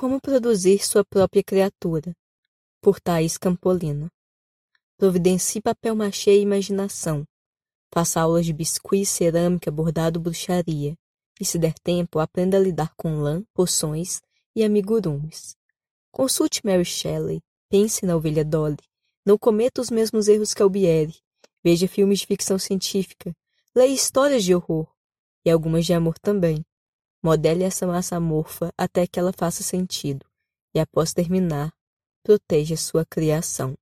Como produzir sua própria criatura, por Thaís Campolina. Providencie papel machê e imaginação. Faça aulas de biscuit, cerâmica, bordado, bruxaria. E se der tempo, aprenda a lidar com lã, poções e amigurumis. Consulte Mary Shelley, pense na ovelha Dolly, não cometa os mesmos erros que Albieri, veja filmes de ficção científica, leia histórias de horror, e algumas de amor também. Modele essa massa amorfa até que ela faça sentido, e após terminar, proteja sua criação.